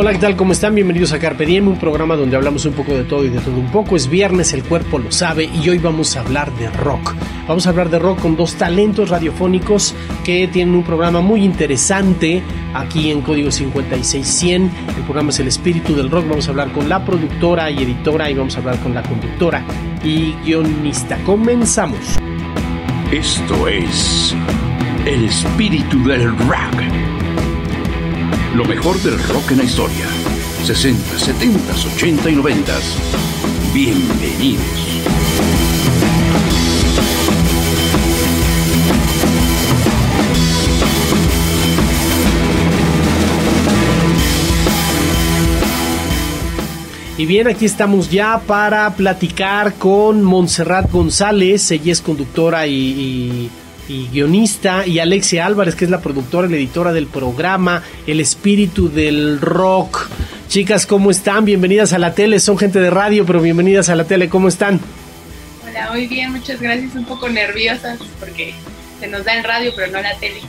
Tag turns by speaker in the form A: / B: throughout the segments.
A: Hola, ¿qué tal? ¿Cómo están? Bienvenidos a Carpe Diem, un programa donde hablamos un poco de todo y de todo un poco. Es viernes, el cuerpo lo sabe y hoy vamos a hablar de rock. Vamos a hablar de rock con dos talentos radiofónicos que tienen un programa muy interesante aquí en Código 56100. El programa es El Espíritu del Rock. Vamos a hablar con la productora y editora y vamos a hablar con la conductora y guionista. Comenzamos.
B: Esto es El Espíritu del Rock. Lo mejor del rock en la historia. 60, 70, 80 y 90. Bienvenidos.
A: Y bien, aquí estamos ya para platicar con Montserrat González, ella es conductora y, y, y, guionista, y Alexia Álvarez, que es la productora y la editora del programa El Espíritu del Rock. Chicas, ¿cómo están? Bienvenidas a la tele, son gente de radio, pero bienvenidas a la tele, ¿cómo están?
C: Hola, muy bien, muchas gracias, un poco nerviosas porque se nos da el radio, pero no la tele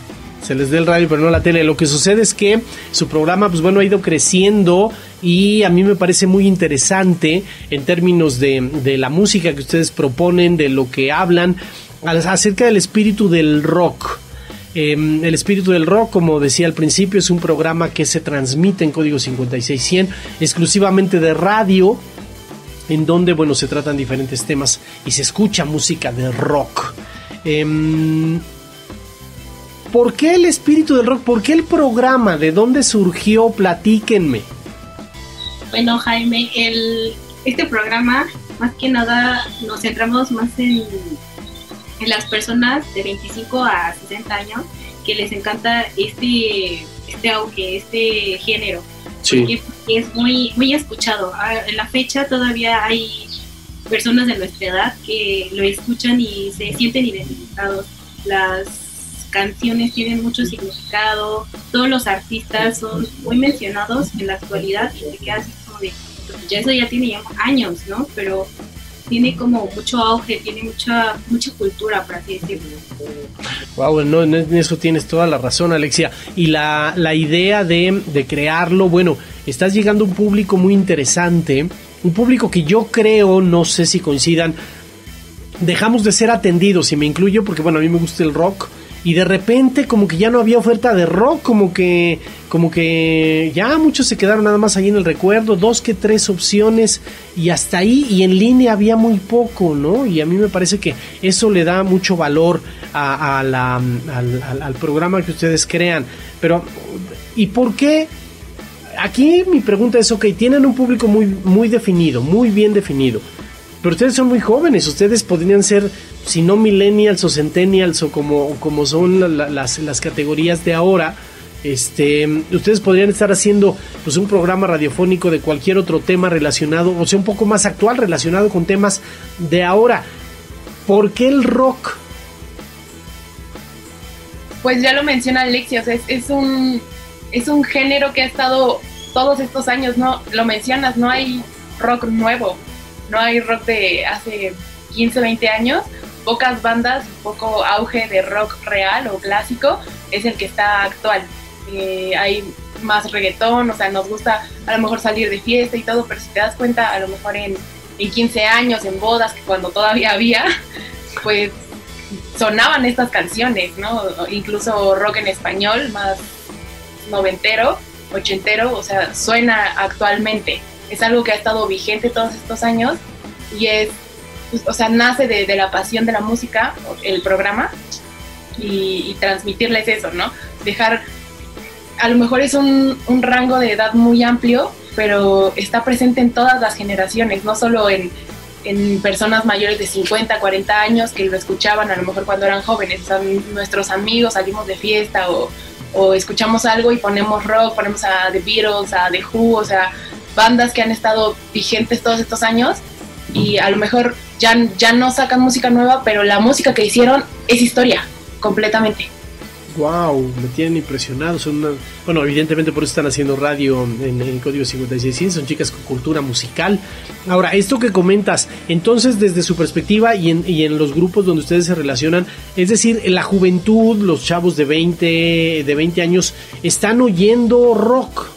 A: se les dé el radio pero no la tele. Lo que sucede es que su programa, pues bueno, ha ido creciendo y a mí me parece muy interesante en términos de, de la música que ustedes proponen, de lo que hablan acerca del espíritu del rock. Eh, el espíritu del rock, como decía al principio, es un programa que se transmite en código 5600, exclusivamente de radio, en donde, bueno, se tratan diferentes temas y se escucha música de rock. Eh, ¿Por qué el espíritu del rock? ¿Por qué el programa? ¿De dónde surgió? Platíquenme.
C: Bueno, Jaime, el, este programa, más que nada, nos centramos más en las personas de 25 a 60 años que les encanta este, este auge, este género.
A: Sí.
C: Porque es muy, muy escuchado. En la fecha todavía hay personas de nuestra edad que lo escuchan y se sienten identificados. Las canciones tienen mucho significado, todos los artistas son muy mencionados en la actualidad y te quedas como de, ya eso ya tiene años, ¿no? Pero tiene como mucho auge, tiene mucha mucha cultura, por así decirlo.
A: Wow, no, en eso tienes toda la razón, Alexia. Y la, la idea de, de crearlo, bueno, estás llegando a un público muy interesante, un público que yo creo, no sé si coincidan, dejamos de ser atendidos, y me incluyo porque, bueno, a mí me gusta el rock, y de repente como que ya no había oferta de rock, como que como que ya muchos se quedaron nada más ahí en el recuerdo, dos que tres opciones y hasta ahí y en línea había muy poco, ¿no? Y a mí me parece que eso le da mucho valor a, la, al, al, al programa que ustedes crean. Pero ¿y por qué? Aquí mi pregunta es, ok, tienen un público muy, muy definido, muy bien definido. Pero ustedes son muy jóvenes, ustedes podrían ser, si no millennials o centennials o como, como son la, la, las, las categorías de ahora, este, ustedes podrían estar haciendo pues un programa radiofónico de cualquier otro tema relacionado, o sea, un poco más actual relacionado con temas de ahora. ¿Por qué el rock?
C: Pues ya lo menciona Alexia, es, es un es un género que ha estado todos estos años, no lo mencionas, no hay rock nuevo, no hay rock de hace 15, 20 años, pocas bandas, poco auge de rock real o clásico es el que está actual. Eh, hay más reggaetón, o sea, nos gusta a lo mejor salir de fiesta y todo, pero si te das cuenta, a lo mejor en, en 15 años, en bodas, que cuando todavía había, pues sonaban estas canciones, ¿no? Incluso rock en español, más noventero, ochentero, o sea, suena actualmente es algo que ha estado vigente todos estos años y es, pues, o sea, nace de, de, la pasión de la música, el programa, y, y, transmitirles eso, ¿no? Dejar, a lo mejor es un, un, rango de edad muy amplio, pero está presente en todas las generaciones, no solo en, en personas mayores de 50, 40 años que lo escuchaban a lo mejor cuando eran jóvenes, o sea, nuestros amigos salimos de fiesta o, o escuchamos algo y ponemos rock, ponemos a The Beatles, a The Who, o sea, bandas que han estado vigentes todos estos años y a lo mejor ya, ya no sacan música nueva, pero la música que hicieron es historia, completamente.
A: Wow, me tienen impresionado. Son una, bueno, evidentemente por eso están haciendo radio en, en Código 5600, son chicas con cultura musical. Ahora, esto que comentas, entonces desde su perspectiva y en, y en los grupos donde ustedes se relacionan, es decir, la juventud, los chavos de 20, de 20 años, están oyendo rock.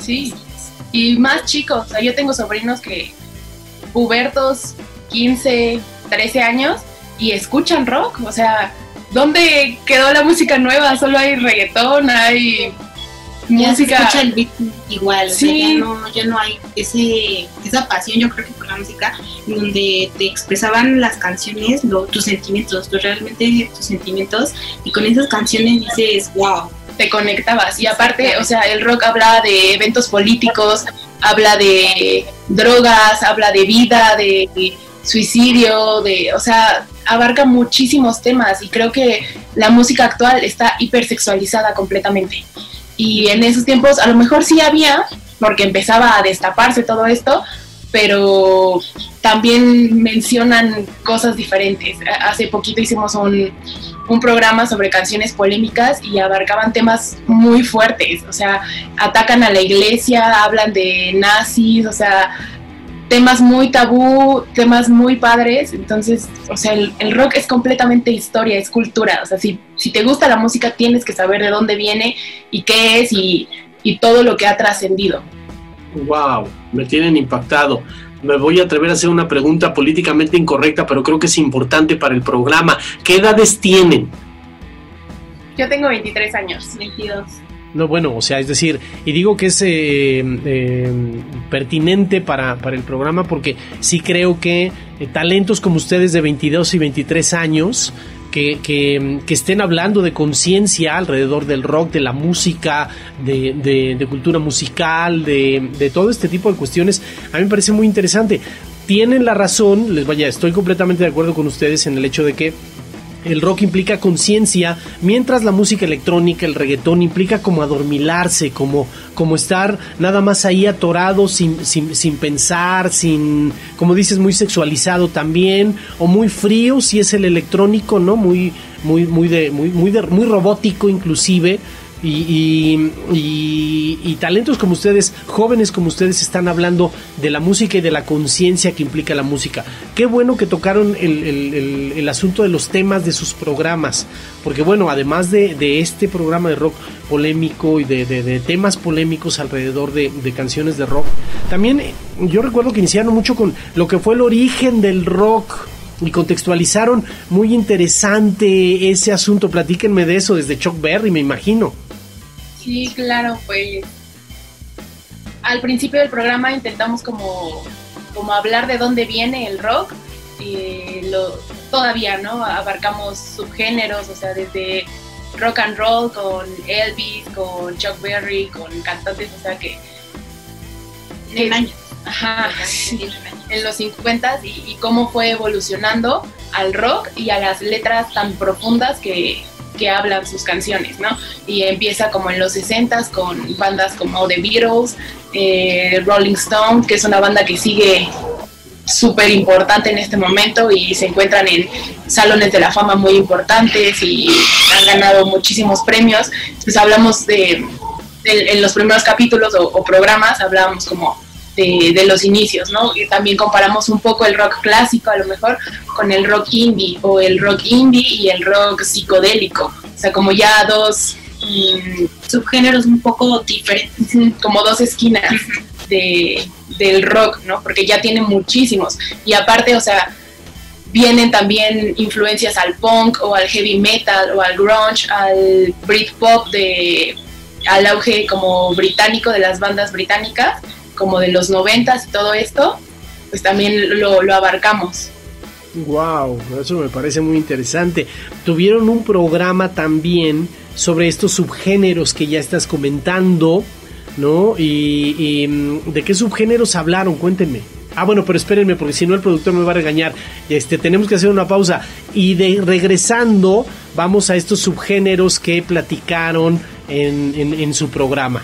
C: Sí, y más chicos, o sea, yo tengo sobrinos que pubertos, 15, 13 años, y escuchan rock, o sea, ¿dónde quedó la música nueva? Solo hay reggaetón, hay música.
D: Se escucha el beat igual, sí. ya, no, ya no hay ese, esa pasión, yo creo que por la música, donde te expresaban las canciones, lo, tus sentimientos, realmente tus sentimientos, y con esas canciones dices, wow.
C: Te conectabas, y aparte, o sea, el rock habla de eventos políticos, habla de drogas, habla de vida, de suicidio, de, o sea, abarca muchísimos temas y creo que la música actual está hipersexualizada completamente. Y en esos tiempos a lo mejor sí había, porque empezaba a destaparse todo esto, pero también mencionan cosas diferentes. Hace poquito hicimos un, un, programa sobre canciones polémicas y abarcaban temas muy fuertes, o sea, atacan a la iglesia, hablan de nazis, o sea, temas muy tabú, temas muy padres, entonces, o sea, el, rock es completamente historia, es cultura, o sea, si, si, te gusta la música tienes que saber de dónde viene y qué es y, y todo lo que ha trascendido.
A: Wow, me tienen impactado. Me voy a atrever a hacer una pregunta políticamente incorrecta, pero creo que es importante para el programa. ¿Qué edades tienen?
C: Yo tengo 23 años.
D: 22.
A: No, bueno, o sea, es decir, y digo que es eh, eh, pertinente para, para, el programa porque sí creo que eh, talentos como ustedes de 22 y 23 años, que, que, estén hablando de conciencia alrededor del rock, de la música, de, de, de cultura musical, de, de todo este tipo de cuestiones, a mí me parece muy interesante. Tienen la razón, les vaya, estoy completamente de acuerdo con ustedes en el hecho de que el rock implica conciencia, mientras la música electrónica, el reggaetón, implica como adormilarse, como, como estar nada más ahí atorado, sin, sin, sin, pensar, sin, como dices, muy sexualizado también, o muy frío si es el electrónico, ¿no? Muy, muy, muy, de, muy, muy, de, muy robótico inclusive. Y, y, y, talentos como ustedes, jóvenes como ustedes, están hablando de la música y de la conciencia que implica la música. Qué bueno que tocaron el, el, asunto de los temas de sus programas, porque bueno, además de, de este programa de rock polémico y de, de, de temas polémicos alrededor de, canciones de rock, también yo recuerdo que iniciaron mucho con lo que fue el origen del rock y contextualizaron muy interesante ese asunto. Platíquenme de eso desde Chuck Berry, me imagino.
C: Sí, claro, pues al principio del programa intentamos como, como hablar de dónde viene el rock. y lo, todavía, ¿no? Abarcamos subgéneros, o sea, desde rock and roll con Elvis, con Chuck Berry, con cantantes, o sea, que...
D: En años.
C: Ajá, en los 50 y, y cómo fue evolucionando al rock y a las letras tan profundas que, que hablan sus canciones, ¿no? Y empieza como en los 60 con bandas como The Beatles, eh, Rolling Stone, que es una banda que sigue súper importante en este momento y se encuentran en salones de la fama muy importantes y han ganado muchísimos premios. Pues hablamos de, de en los primeros capítulos o, o programas, hablábamos como de, de, los inicios, ¿no? Y también comparamos un poco el rock clásico a lo mejor con el rock indie o el rock indie y el rock psicodélico, o sea, como ya dos
D: mmm, subgéneros un poco diferentes,
C: como dos esquinas de, del rock, ¿no? Porque ya tiene muchísimos y aparte, o sea, vienen también influencias al punk o al heavy metal o al grunge, al Britpop de al auge como británico de las bandas británicas como de los noventas y todo esto, pues también lo, abarcamos.
A: Wow, eso me parece muy interesante. Tuvieron un programa también sobre estos subgéneros que ya estás comentando, ¿no? Y, y de qué subgéneros hablaron, cuéntenme. Ah, bueno, pero espérenme, porque si no el productor me va a regañar. Este, tenemos que hacer una pausa. Y de regresando, vamos a estos subgéneros que platicaron en su programa.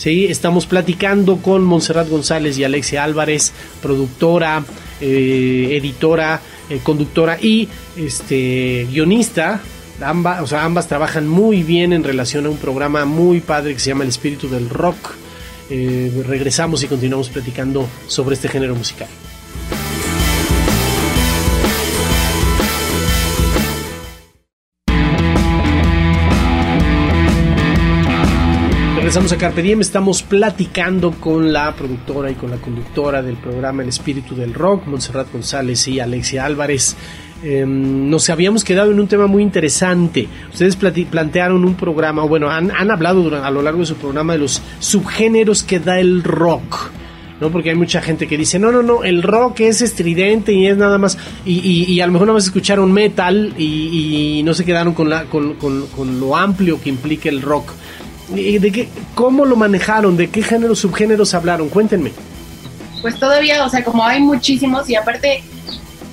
A: ¿Sí? Estamos platicando con Montserrat González y Alexia Álvarez, productora, eh, editora, eh, conductora y este, guionista. Ambas, trabajan muy bien en relación a un programa muy padre que se llama El Espíritu del Rock. Eh, regresamos y continuamos platicando sobre este género musical. Regresamos a Carpe Diem. Estamos platicando con la productora y con la conductora del programa El Espíritu del Rock, Montserrat González y Alexia Álvarez. Em, nos habíamos quedado en un tema muy interesante. Ustedes plantearon un programa, bueno, han, hablado a lo largo de su programa de los subgéneros que da el rock. ¿no? Porque hay mucha gente que dice, no, no, no, el rock es estridente y es nada más, y, a lo mejor nada más escucharon metal y, no se quedaron con, la, con, con, lo amplio que implica el rock. ¿De qué, ¿Cómo lo manejaron? ¿De qué géneros, subgéneros hablaron? Cuéntenme.
C: Pues todavía, o sea, como hay muchísimos y aparte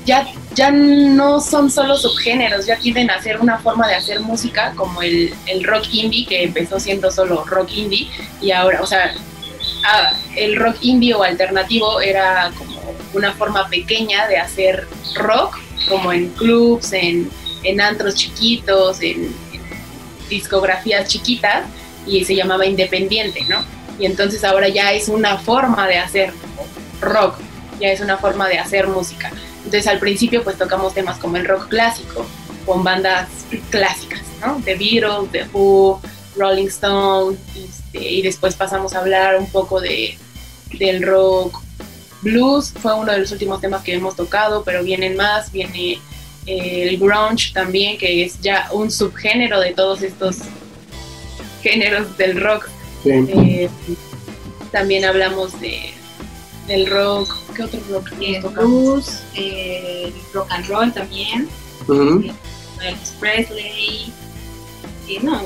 C: ya, ya no son solo subgéneros, ya quieren hacer una forma de hacer música como el, el rock indie, que empezó siendo solo rock indie y ahora, o sea, el rock indie o alternativo era como una forma pequeña de hacer rock, como en clubs, en, en antros chiquitos, en discografías chiquitas, y se llamaba independiente, ¿no? Y entonces ahora ya es una forma de hacer rock, ya es una forma de hacer música. Entonces al principio pues tocamos temas como el rock clásico, con bandas clásicas, ¿no? The Beatles, The Who, Rolling Stone, este, y después pasamos a hablar un poco de, del rock blues, fue uno de los últimos temas que hemos tocado, pero vienen más, viene eh, el grunge también, que es ya un subgénero de todos estos géneros del rock. Eh, también hablamos de del rock, ¿qué otro rock?
D: El blues, el rock and roll también, Elvis Presley, no,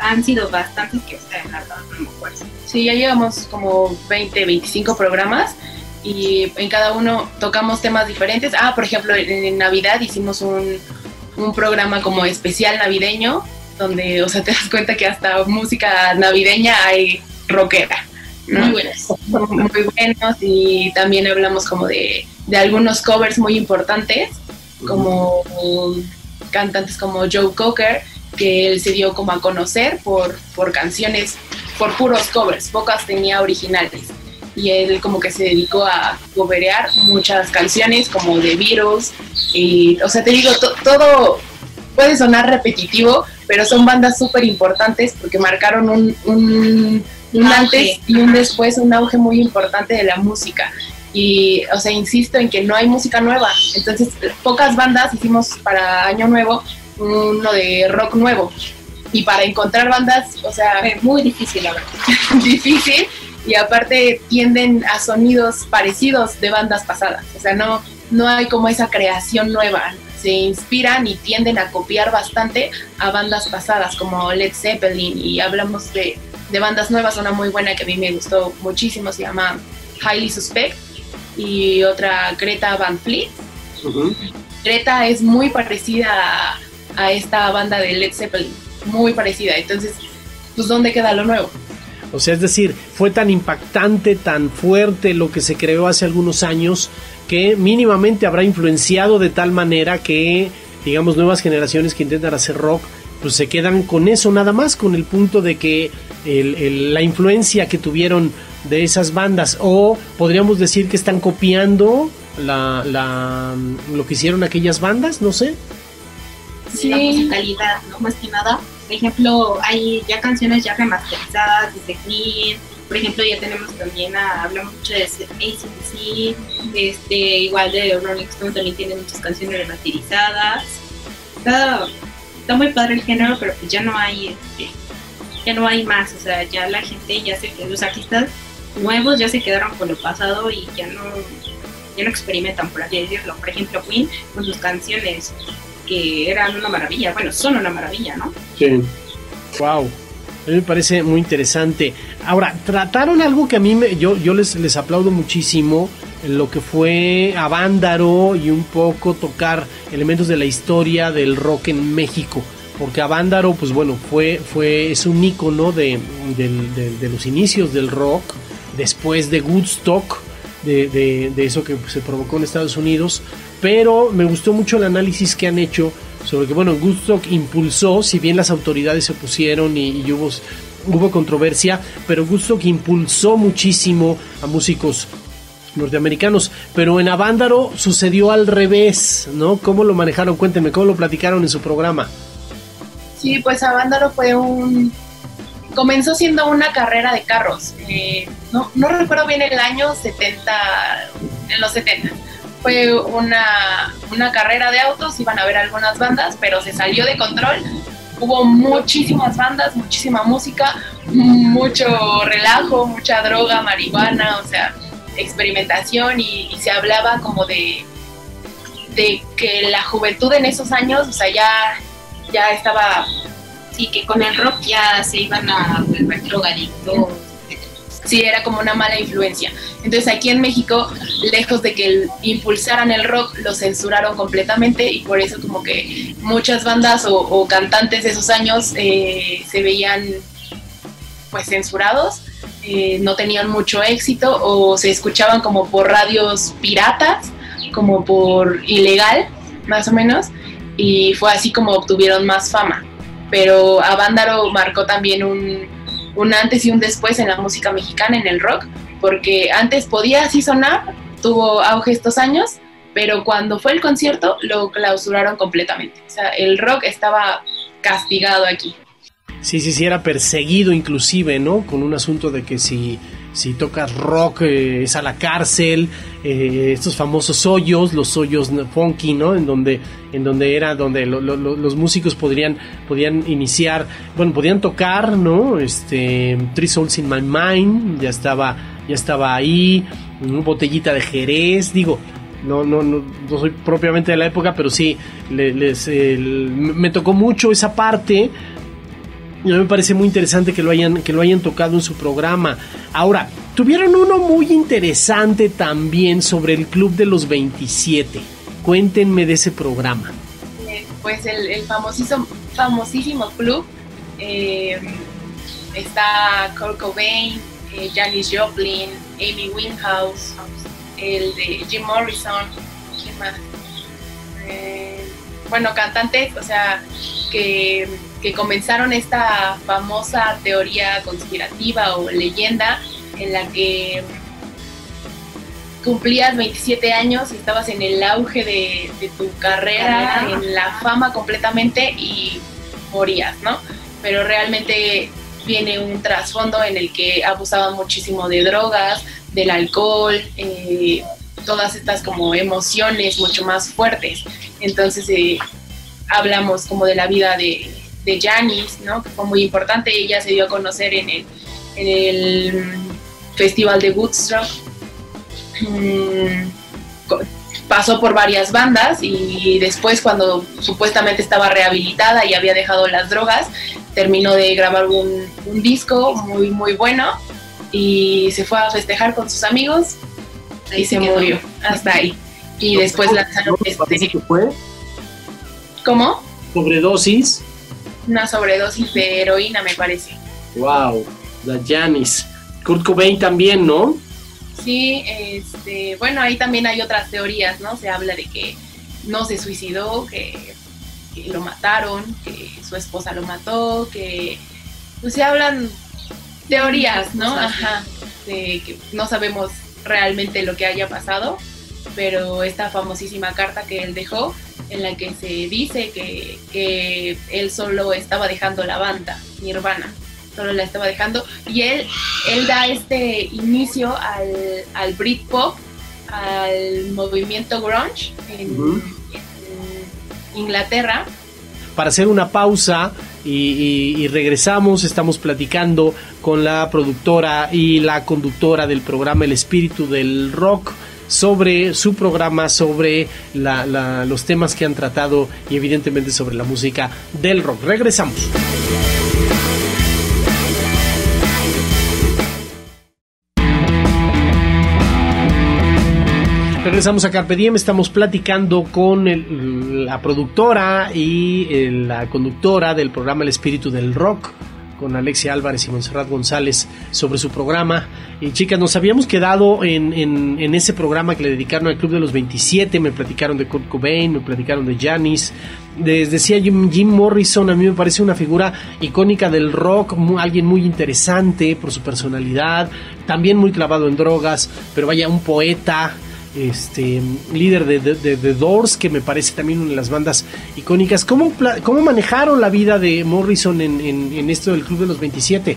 D: han sido bastantes que en la no me acuerdo.
C: Sí, ya llevamos como 20, 25 programas y en cada uno tocamos temas diferentes. Ah, por ejemplo, en, Navidad hicimos un, un programa como especial navideño donde, o sea, te das cuenta que hasta música navideña hay rockera.
D: Muy buenas.
C: Muy buenos y también hablamos como de, de algunos covers muy importantes, como cantantes como Joe Cocker, que él se dio como a conocer por, por canciones, por puros covers, pocas tenía originales. Y él como que se dedicó a coverear muchas canciones como The Beatles. Y, o sea, te digo, todo puede sonar repetitivo, pero son bandas súper importantes porque marcaron un, un, antes y un después, un auge muy importante de la música. Y, o sea, insisto en que no hay música nueva. Entonces, pocas bandas hicimos para Año Nuevo uno de rock nuevo. Y para encontrar bandas, o sea,
D: es muy difícil, la verdad.
C: difícil. Y aparte tienden a sonidos parecidos de bandas pasadas. O sea, no, no hay como esa creación nueva se inspiran y tienden a copiar bastante a bandas pasadas como Led Zeppelin y hablamos de, bandas nuevas, una muy buena que a mí me gustó muchísimo, se llama Highly Suspect y otra Greta Van Fleet. Greta es muy parecida a, esta banda de Led Zeppelin, muy parecida, entonces, pues ¿dónde queda lo nuevo?
A: O sea, es decir, fue tan impactante, tan fuerte lo que se creó hace algunos años que mínimamente habrá influenciado de tal manera que, digamos, nuevas generaciones que intentan hacer rock, pues se quedan con eso nada más, con el punto de que la influencia que tuvieron de esas bandas, o podríamos decir que están copiando la, la, lo que hicieron aquellas bandas, no sé.
D: Sí, la musicalidad, ¿no? Más que nada. Por ejemplo, hay ya canciones ya remasterizadas de Queen, por ejemplo, ya tenemos también, a, hablamos mucho de ACDC, este, igual de Rolling Stone también tiene muchas canciones remasterizadas. Está, está muy padre el género, pero pues ya no hay, este, ya no hay más, o sea, ya la gente, ya se los artistas nuevos ya se quedaron con lo pasado y ya no, ya no experimentan, por así decirlo. Por ejemplo, Queen con sus canciones que eran una maravilla, bueno, son una maravilla, ¿no?
A: Sí. Wow. A mí me parece muy interesante. Ahora, trataron algo que a mí me, yo, yo les, les aplaudo muchísimo, lo que fue Avándaro y un poco tocar elementos de la historia del rock en México. Porque Avándaro, pues bueno, fue, fue, es un ícono de, de, los inicios del rock, después de Woodstock, de, de, eso que se provocó en Estados Unidos. Pero me gustó mucho el análisis que han hecho sobre que, bueno, Woodstock impulsó, si bien las autoridades se opusieron y, hubo, hubo controversia, pero Woodstock impulsó muchísimo a músicos norteamericanos, pero en Avándaro sucedió al revés, ¿no? ¿Cómo lo manejaron? Cuéntenme, ¿cómo lo platicaron en su programa?
C: Sí, pues Avándaro fue un comenzó siendo una carrera de carros. Eh, no, no recuerdo bien el año 70, en los 70. Fue una, una carrera de autos, iban a haber algunas bandas, pero se salió de control. Hubo muchísimas bandas, muchísima música, mucho relajo, mucha droga, marihuana, o sea, experimentación y, se hablaba como de, de que la juventud en esos años, o sea, ya, ya estaba
D: y que con el rock ya se iban a volver drogadictos.
C: Sí, era como una mala influencia. Entonces aquí en México, lejos de que impulsaran el rock, lo censuraron completamente y por eso como que muchas bandas o, cantantes de esos años eh, se veían pues censurados, eh, no tenían mucho éxito o se escuchaban como por radios piratas, como por ilegal, más o menos, y fue así como obtuvieron más fama pero Avándaro marcó también un, un antes y un después en la música mexicana, en el rock, porque antes podía así sonar, tuvo auge estos años, pero cuando fue el concierto lo clausuraron completamente. O sea, el rock estaba castigado aquí.
A: Sí, sí, sí, era perseguido inclusive, ¿no? Con un asunto de que si si tocas rock eh, es a la cárcel, eh, estos famosos hoyos, los hoyos funky, ¿no? En donde, en donde era donde los músicos podrían, podían iniciar, bueno, podían tocar, ¿no? Este, Three Souls in My Mind, ya estaba, ya estaba ahí, una botellita de Jerez, digo, no, no, no, no, soy propiamente de la época, pero sí, les, me tocó mucho esa parte y me parece muy interesante que lo hayan, que lo hayan tocado en su programa. Ahora, tuvieron uno muy interesante también sobre el Club de los 27. Cuéntenme de ese programa.
C: Eh, pues el, famosísimo, famosísimo club eh, está Kurt Cobain, eh, Janis Joplin, Amy Winehouse, el de Jim Morrison, ¿quién más? bueno, cantantes, o sea, que que comenzaron esta famosa teoría conspirativa o leyenda en la que cumplías 27 años y estabas en el auge de, tu carrera, en la fama completamente y morías, ¿no? Pero realmente viene un trasfondo en el que abusaban muchísimo de drogas, del alcohol, eh, todas estas como emociones mucho más fuertes. Entonces eh, hablamos como de la vida de, de Janis, ¿no? que fue muy importante. Ella se dio a conocer en el, en el Festival de Woodstock. Mm, pasó por varias bandas y después cuando supuestamente estaba rehabilitada y había dejado las drogas, terminó de grabar un, disco muy muy bueno y se fue a festejar con sus amigos y se murió hasta ahí. Y después lanzaron este...
A: fue?
C: ¿Cómo?
A: Sobredosis
C: una sobredosis de heroína, me parece.
A: Wow, la Janis. Kurt Cobain también, ¿no?
C: Sí, este, bueno, ahí también hay otras teorías, ¿no? Se habla de que no se suicidó, que, lo mataron, que su esposa lo mató, que pues se hablan teorías, ¿no? Ajá, de que no sabemos realmente lo que haya pasado, pero esta famosísima carta que él dejó en la que se dice que, él solo estaba dejando la banda, Nirvana, solo la estaba dejando, y él, él da este inicio al, al Britpop, al movimiento grunge en, Inglaterra.
A: Para hacer una pausa y, regresamos, estamos platicando con la productora y la conductora del programa El Espíritu del Rock sobre su programa, sobre los temas que han tratado y evidentemente sobre la música del rock. Regresamos. Regresamos a Carpe Diem, estamos platicando con la productora y la conductora del programa El Espíritu del Rock, con Alexia Álvarez y Monserrat González sobre su programa. Y chicas, nos habíamos quedado en, en, ese programa que le dedicaron al Club de los 27, me platicaron de Kurt Cobain, me platicaron de Janis. Les decía Jim, Morrison, a mí me parece una figura icónica del rock, alguien muy interesante por su personalidad, también muy clavado en drogas, pero vaya, un poeta, este líder de, Doors, que me parece también una de las bandas icónicas. ¿Cómo, cómo manejaron la vida de Morrison en, esto del Club de los 27?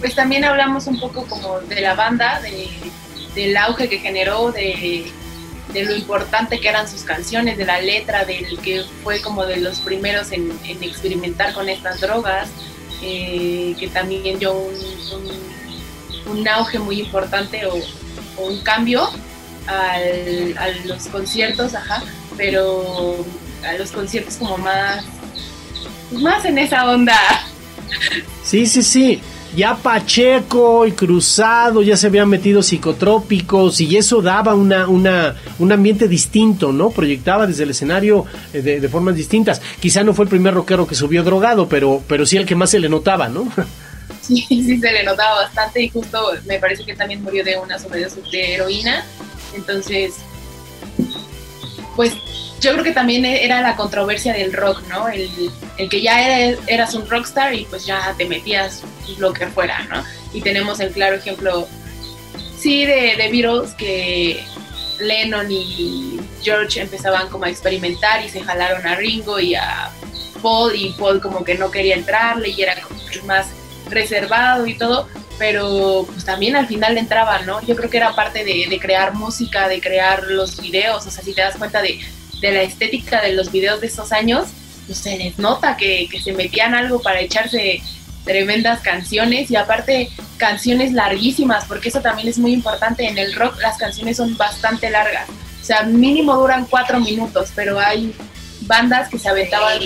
C: Pues también hablamos un poco como de la banda, de, del auge que generó, de, lo importante que eran sus canciones, de la letra, del que fue como de los primeros en, experimentar con estas drogas, eh, que también dio un, un, auge muy importante o, un cambio al, a los conciertos, ajá, pero a los conciertos como más, más en esa onda.
A: Sí, sí, sí. Ya Pacheco y Cruzado ya se habían metido psicotrópicos y eso daba una, una, un ambiente distinto, ¿no? Proyectaba desde el escenario eh, de, de, formas distintas. Quizá no fue el primer rockero que subió drogado, pero, pero sí el que más se le notaba, ¿no?
C: sí, sí se le notaba bastante y justo me parece que también murió de una sobredosis de heroína. Entonces, pues yo creo que también era la controversia del rock, ¿no? El, que ya eras un rockstar y pues ya te metías lo que fuera, ¿no? Y tenemos el claro ejemplo, sí, de, de Beatles, que Lennon y George empezaban como a experimentar y se jalaron a Ringo y a Paul y Paul como que no quería entrarle y era como más reservado y todo, pero pues también al final le entraba, ¿no? Yo creo que era parte de, crear música, de crear los videos, o sea, si te das cuenta de, la estética de los videos de esos años, pues se les nota que, se metían algo para echarse tremendas canciones y aparte canciones larguísimas, porque eso también es muy importante en el rock, las canciones son bastante largas, o sea, mínimo duran cuatro minutos, pero hay bandas que se aventaban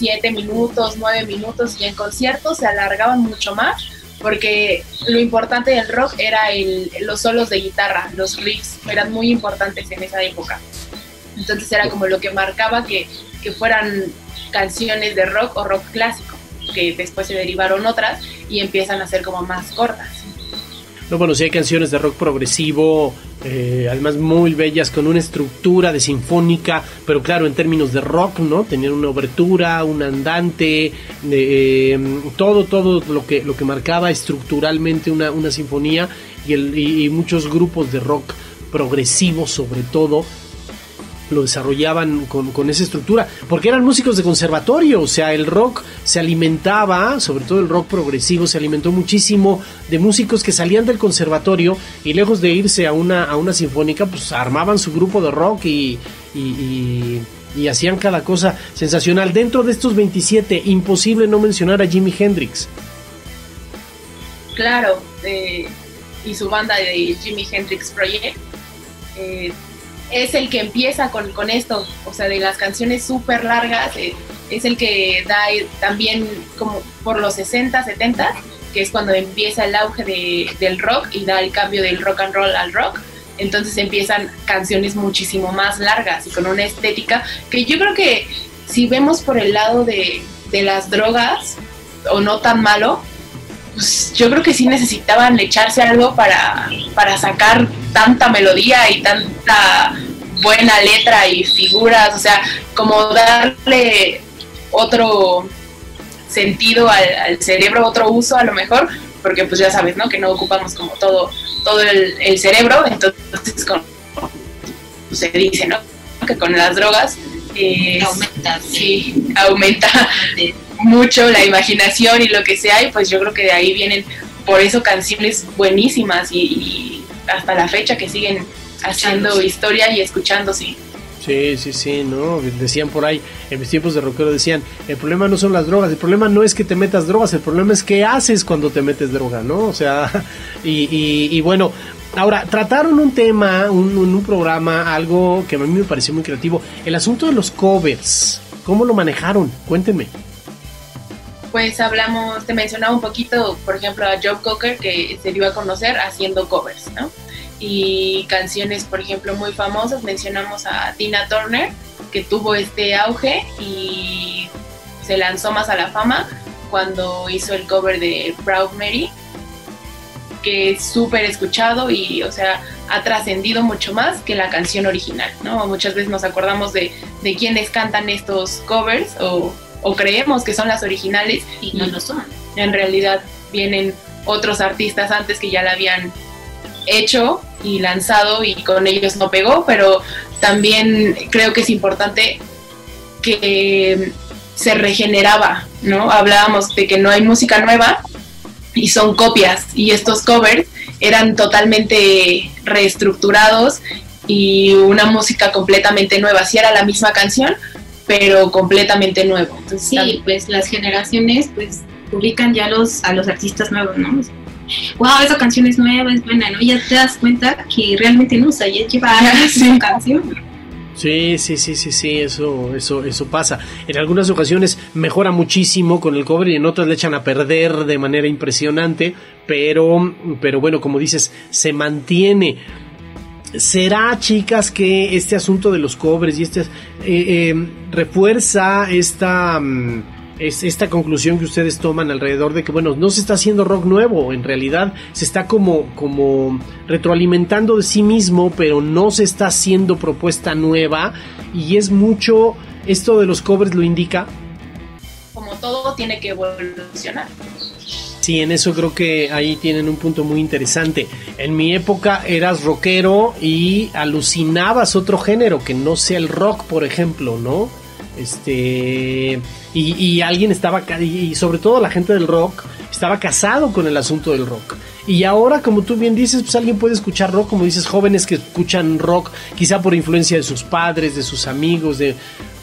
C: siete minutos, nueve minutos y en conciertos se alargaban mucho más porque lo importante del rock era el, los solos de guitarra, los riffs, eran muy importantes en esa época. Entonces era como lo que marcaba que, que fueran canciones de rock o rock clásico, que después se derivaron otras y empiezan a ser como más cortas.
A: No, bueno, sí hay canciones de rock progresivo, eh, además muy bellas, con una estructura de sinfónica, pero claro, en términos de rock, ¿no? Tenían una obertura, un andante, eh, todo, todo lo que, lo que marcaba estructuralmente una, una sinfonía y, el, y muchos grupos de rock progresivo sobre todo lo desarrollaban con, esa estructura, porque eran músicos de conservatorio, o sea, el rock se alimentaba, sobre todo el rock progresivo, se alimentó muchísimo de músicos que salían del conservatorio y lejos de irse a una, a una sinfónica, pues armaban su grupo de rock y, y, hacían cada cosa sensacional. Dentro de estos 27, imposible no mencionar a Jimi Hendrix.
C: Claro, eh, y su banda de Jimi Hendrix Project. Eh, es el que empieza con, con esto, o sea, de las canciones súper largas, eh, es el que da también como por los 60, 70, que es cuando empieza el auge de, del rock y da el cambio del rock and roll al rock. Entonces empiezan canciones muchísimo más largas y con una estética que yo creo que si vemos por el lado de, de las drogas, o no tan malo, pues yo creo que sí necesitaban echarse algo para, para sacar tanta melodía y tanta buena letra y figuras, o sea, como darle otro sentido al, cerebro, otro uso a lo mejor, porque pues ya sabes, ¿no? Que no ocupamos como todo, todo el, cerebro, entonces como se dice, ¿no? Que con las drogas
D: aumenta,
C: sí, aumenta mucho la imaginación y lo que sea, y pues yo creo que de ahí vienen por eso canciones buenísimas y, hasta la fecha que siguen haciendo historia y escuchándose.
A: Sí, sí, sí, ¿no? Decían por ahí, en mis tiempos de rockero decían, el problema no son las drogas, el problema no es que te metas drogas, el problema es qué haces cuando te metes droga, ¿no? O sea, y, bueno, ahora, trataron un tema, un, un programa, algo que a mí me pareció muy creativo, el asunto de los covers, ¿cómo lo manejaron? Cuéntenme
C: pues hablamos, te mencionaba un poquito, por ejemplo, a Joe Cocker, que se dio a conocer haciendo covers, ¿no? Y canciones, por ejemplo, muy famosas, mencionamos a Tina Turner, que tuvo este auge y se lanzó más a la fama cuando hizo el cover de Proud Mary, que es súper escuchado y, o sea, ha trascendido mucho más que la canción original, ¿no? Muchas veces nos acordamos de, de quiénes cantan estos covers o o creemos que son las originales
D: y no lo son.
C: En realidad vienen otros artistas antes que ya la habían hecho y lanzado y con ellos no pegó, pero también creo que es importante que se regeneraba, ¿no? Hablábamos de que no hay música nueva y son copias y estos covers eran totalmente reestructurados y una música completamente nueva. Sí era la misma canción, pero completamente nuevo.
D: sí, pues las generaciones pues publican ya los a los artistas nuevos, ¿no? Wow, esa canción es nueva, es buena, ¿no? Ya te das cuenta que realmente no, o sea, ya lleva años sí. canción.
A: Sí, sí, sí, sí, sí, eso, eso, eso pasa. En algunas ocasiones mejora muchísimo con el cover y en otras le echan a perder de manera impresionante, pero, pero bueno, como dices, se mantiene. ¿Será, chicas, que este asunto de los covers y este eh, eh, refuerza esta... Mm, es esta conclusión que ustedes toman alrededor de que, bueno, no se está haciendo rock nuevo, en realidad se está como, como retroalimentando de sí mismo, pero no se está haciendo propuesta nueva y es mucho, esto de los covers lo indica.
C: Como todo tiene que evolucionar.
A: Sí, en eso creo que ahí tienen un punto muy interesante. En mi época eras rockero y alucinabas otro género que no sea el rock, por ejemplo, ¿no? Este. Y, alguien estaba. Y sobre todo la gente del rock estaba casado con el asunto del rock. Y ahora, como tú bien dices, pues alguien puede escuchar rock, como dices, jóvenes que escuchan rock, quizá por influencia de sus padres, de sus amigos, de.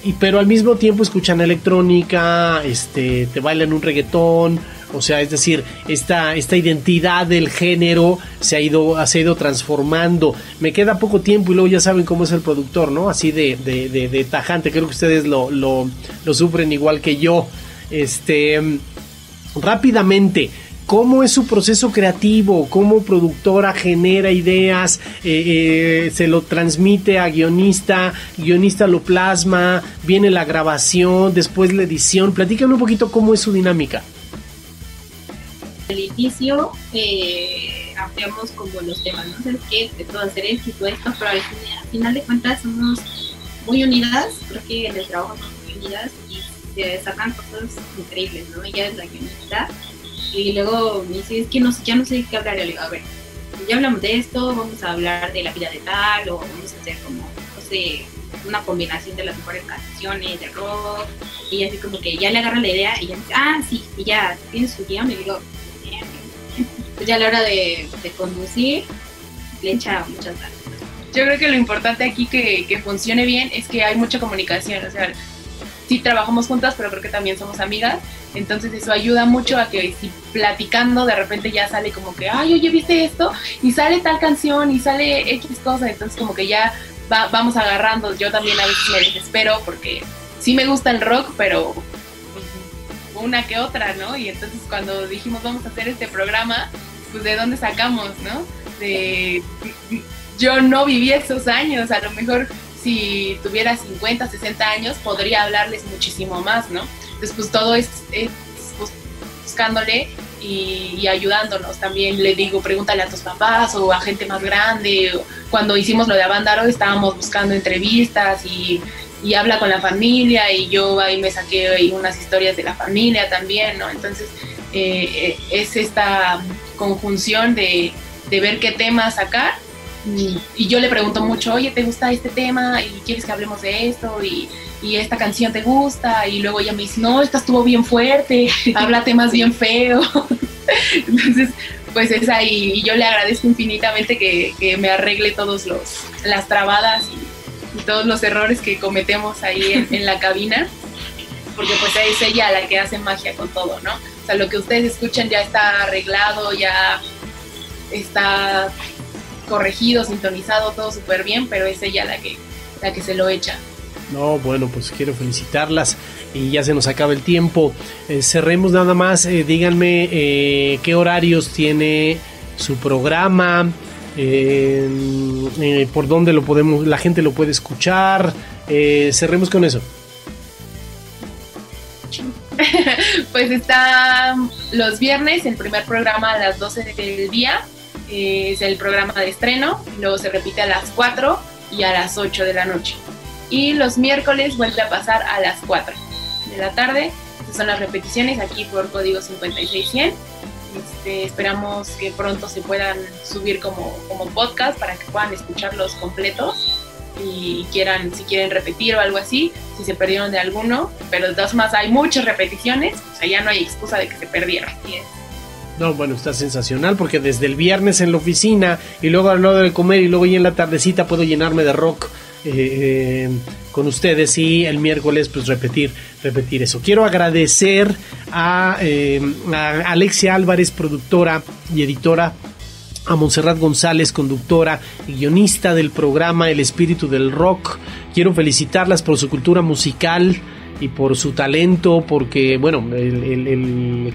A: Y, pero al mismo tiempo escuchan electrónica, este, te bailan un reggaetón, o sea, es decir, esta, esta identidad del género se ha, ido, se ha ido transformando. Me queda poco tiempo y luego ya saben cómo es el productor, ¿no? Así de, de, de, tajante. Creo que ustedes lo, lo, lo, sufren igual que yo. Este, rápidamente. ¿Cómo es su proceso creativo? ¿Cómo productora genera ideas? Eh, eh, ¿Se lo transmite a guionista? ¿Guionista lo plasma? ¿Viene la grabación? ¿Después la edición? Platícame un poquito cómo es su dinámica
D: el inicio eh, ampliamos como los temas, ¿no? ¿Sabes qué? De todo hacer esto y todo esto, pero al final, de cuentas somos muy unidas, creo que en el trabajo somos muy unidas y se sacan cosas increíbles, ¿no? Ella es la guionista y luego me dice, es que no, ya no sé qué hablar, y le digo, a ver, ya hablamos de esto, vamos a hablar de la vida de tal, o vamos a hacer como, no sé, una combinación de las mejores canciones de rock, y así como que ya le agarra la idea y ya dice, ah, sí, y ya tiene su guion, y digo, pues ya a la hora de, conducir le echa muchas ganas.
C: Yo creo que lo importante aquí que, que funcione bien es que hay mucha comunicación, o sea, sí trabajamos juntas, pero creo que también somos amigas, entonces eso ayuda mucho a que si platicando de repente ya sale como que, ay, oye, ¿viste esto? Y sale tal canción y sale X cosa, entonces como que ya vamos agarrando, yo también a veces me desespero porque sí me gusta el rock, pero una que otra, ¿no? Y entonces cuando dijimos vamos a hacer este programa, pues de dónde sacamos, ¿no? Yo no viví esos años, a lo mejor si tuviera 50, 60 años podría hablarles muchísimo más, ¿no? Entonces pues todo es, buscándole y, ayudándonos. También le digo, pregúntale a tus papás o a gente más grande. Cuando hicimos lo de Abandaro estábamos buscando entrevistas y y habla con la familia y yo ahí me saqué unas historias de la familia también, ¿no? Entonces eh, eh, es esta conjunción de, de, ver qué tema sacar y, yo le pregunto mucho, oye, ¿te gusta este tema? ¿Y quieres que hablemos de esto? Y, y esta canción te gusta? Y luego ella me dice, no, esta estuvo bien fuerte, habla temas bien feos. Entonces, pues es ahí, y yo le agradezco infinitamente que, que me arregle todos los las trabadas y todos los errores que cometemos ahí en, la cabina, porque pues es ella la que hace magia con todo, ¿no? O sea, lo que ustedes escuchan ya está arreglado, ya está corregido, sintonizado, todo súper bien, pero es ella la que, la que se lo echa.
A: No, bueno, pues quiero felicitarlas y ya se nos acaba el tiempo. Eh, cerremos nada más, eh, díganme eh, qué horarios tiene su programa, eh, por dónde lo podemos, la gente lo puede escuchar. Eh, cerremos con eso.
C: pues está los viernes, el primer programa a las 12 del día, es el programa de estreno, luego se repite a las 4 y a las 8 de la noche. Y los miércoles vuelve a pasar a las 4 de la tarde, son las repeticiones aquí por código 56100 Este, esperamos que pronto se puedan subir como, como podcast para que puedan escucharlos completos y quieran, si quieren repetir o algo así, si se perdieron de alguno, pero de todas más hay muchas repeticiones, o sea, ya no hay excusa de que se perdieron.
A: No, bueno, está sensacional porque desde el viernes en la oficina y luego a la hora de comer y luego ya en la tardecita puedo llenarme de rock eh, eh, con ustedes y el miércoles pues repetir, repetir eso. Quiero agradecer a, eh, a Alexia Álvarez, productora y editora a Montserrat González, conductora y guionista del programa El Espíritu del Rock. Quiero felicitarlas por su cultura musical y por su talento, porque, bueno,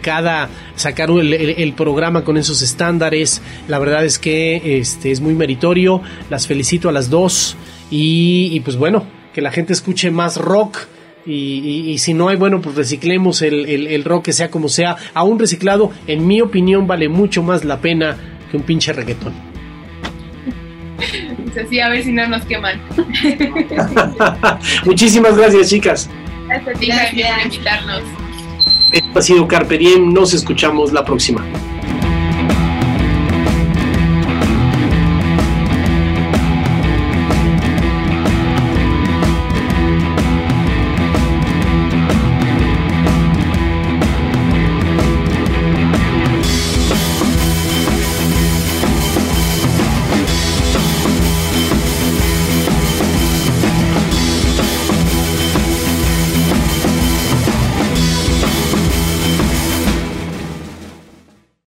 A: cada sacar el, programa con esos estándares, la verdad es que este, es muy meritorio. Las felicito a las dos y, pues bueno, que la gente escuche más rock. Y, si no hay, bueno, pues reciclemos el, el, el, rock que sea como sea. Aún reciclado, en mi opinión, vale mucho más la pena que un pinche reggaetón.
C: Sí, a ver si no nos queman.
A: Muchísimas gracias, chicas.
C: Gracias a ti, por invitarnos.
A: Esto ha sido Carpe Diem. Nos escuchamos la próxima.